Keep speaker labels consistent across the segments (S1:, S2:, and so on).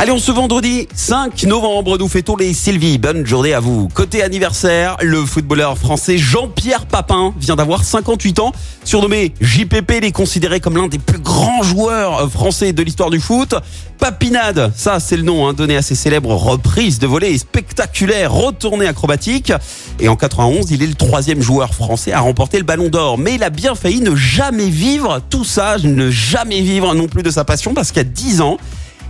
S1: Allez, on se vendredi 5 novembre, nous fêtons les Sylvie. Bonne journée à vous. Côté anniversaire, le footballeur français Jean-Pierre Papin vient d'avoir 58 ans. Surnommé JPP, il est considéré comme l'un des plus grands joueurs français de l'histoire du foot. Papinade, ça c'est le nom hein, donné à ses célèbres reprises de volée spectaculaires, retournées acrobatiques. Et en 91, il est le troisième joueur français à remporter le Ballon d'Or. Mais il a bien failli ne jamais vivre tout ça, ne jamais vivre non plus de sa passion parce a 10 ans,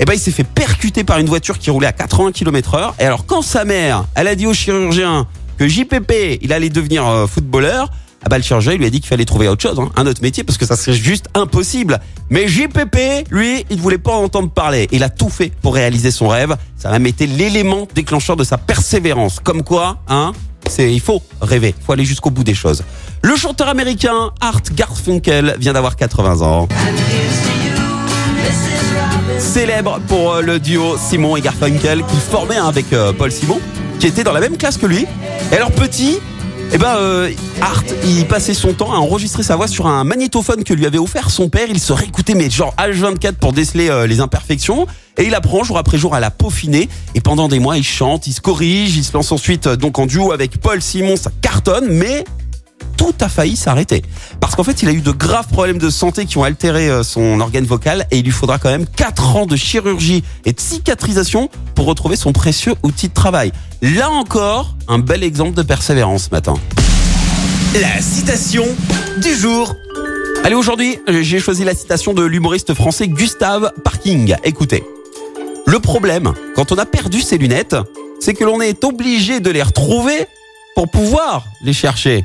S1: eh ben, il s'est fait percuter par une voiture qui roulait à 80 km heure. Et alors, quand sa mère, elle a dit au chirurgien que JPP, il allait devenir euh, footballeur, ah bah, le chirurgien il lui a dit qu'il fallait trouver autre chose, hein, un autre métier, parce que ça serait juste impossible. Mais JPP, lui, il ne voulait pas en entendre parler. Il a tout fait pour réaliser son rêve. Ça même été l'élément déclencheur de sa persévérance. Comme quoi, hein, c'est, il faut rêver, il faut aller jusqu'au bout des choses. Le chanteur américain Art Garfunkel vient d'avoir 80 ans. Célèbre pour euh, le duo Simon et Garfunkel qui formait hein, avec euh, Paul Simon, qui était dans la même classe que lui. Et alors petit, eh ben euh, Art, il passait son temps à enregistrer sa voix sur un magnétophone que lui avait offert son père. Il se réécoutait mais genre H24 pour déceler les imperfections. Et il apprend jour après jour à la peaufiner. Et pendant des mois, il chante, il se corrige, il se lance ensuite donc en duo avec Paul Simon. Ça cartonne, mais tout a failli s'arrêter. Parce qu'en fait, il a eu de graves problèmes de santé qui ont altéré euh, son organe vocal et il lui faudra quand même 4 ans de chirurgie et de cicatrisation pour retrouver son précieux outil de travail. Là encore, un bel exemple de persévérance ce matin.
S2: La citation du jour.
S1: Allez, aujourd'hui, j'ai choisi la citation de l'humoriste français Gustave Parking. Écoutez. Le problème, quand on a perdu ses lunettes, c'est que l'on est obligé de les retrouver pour pouvoir les chercher.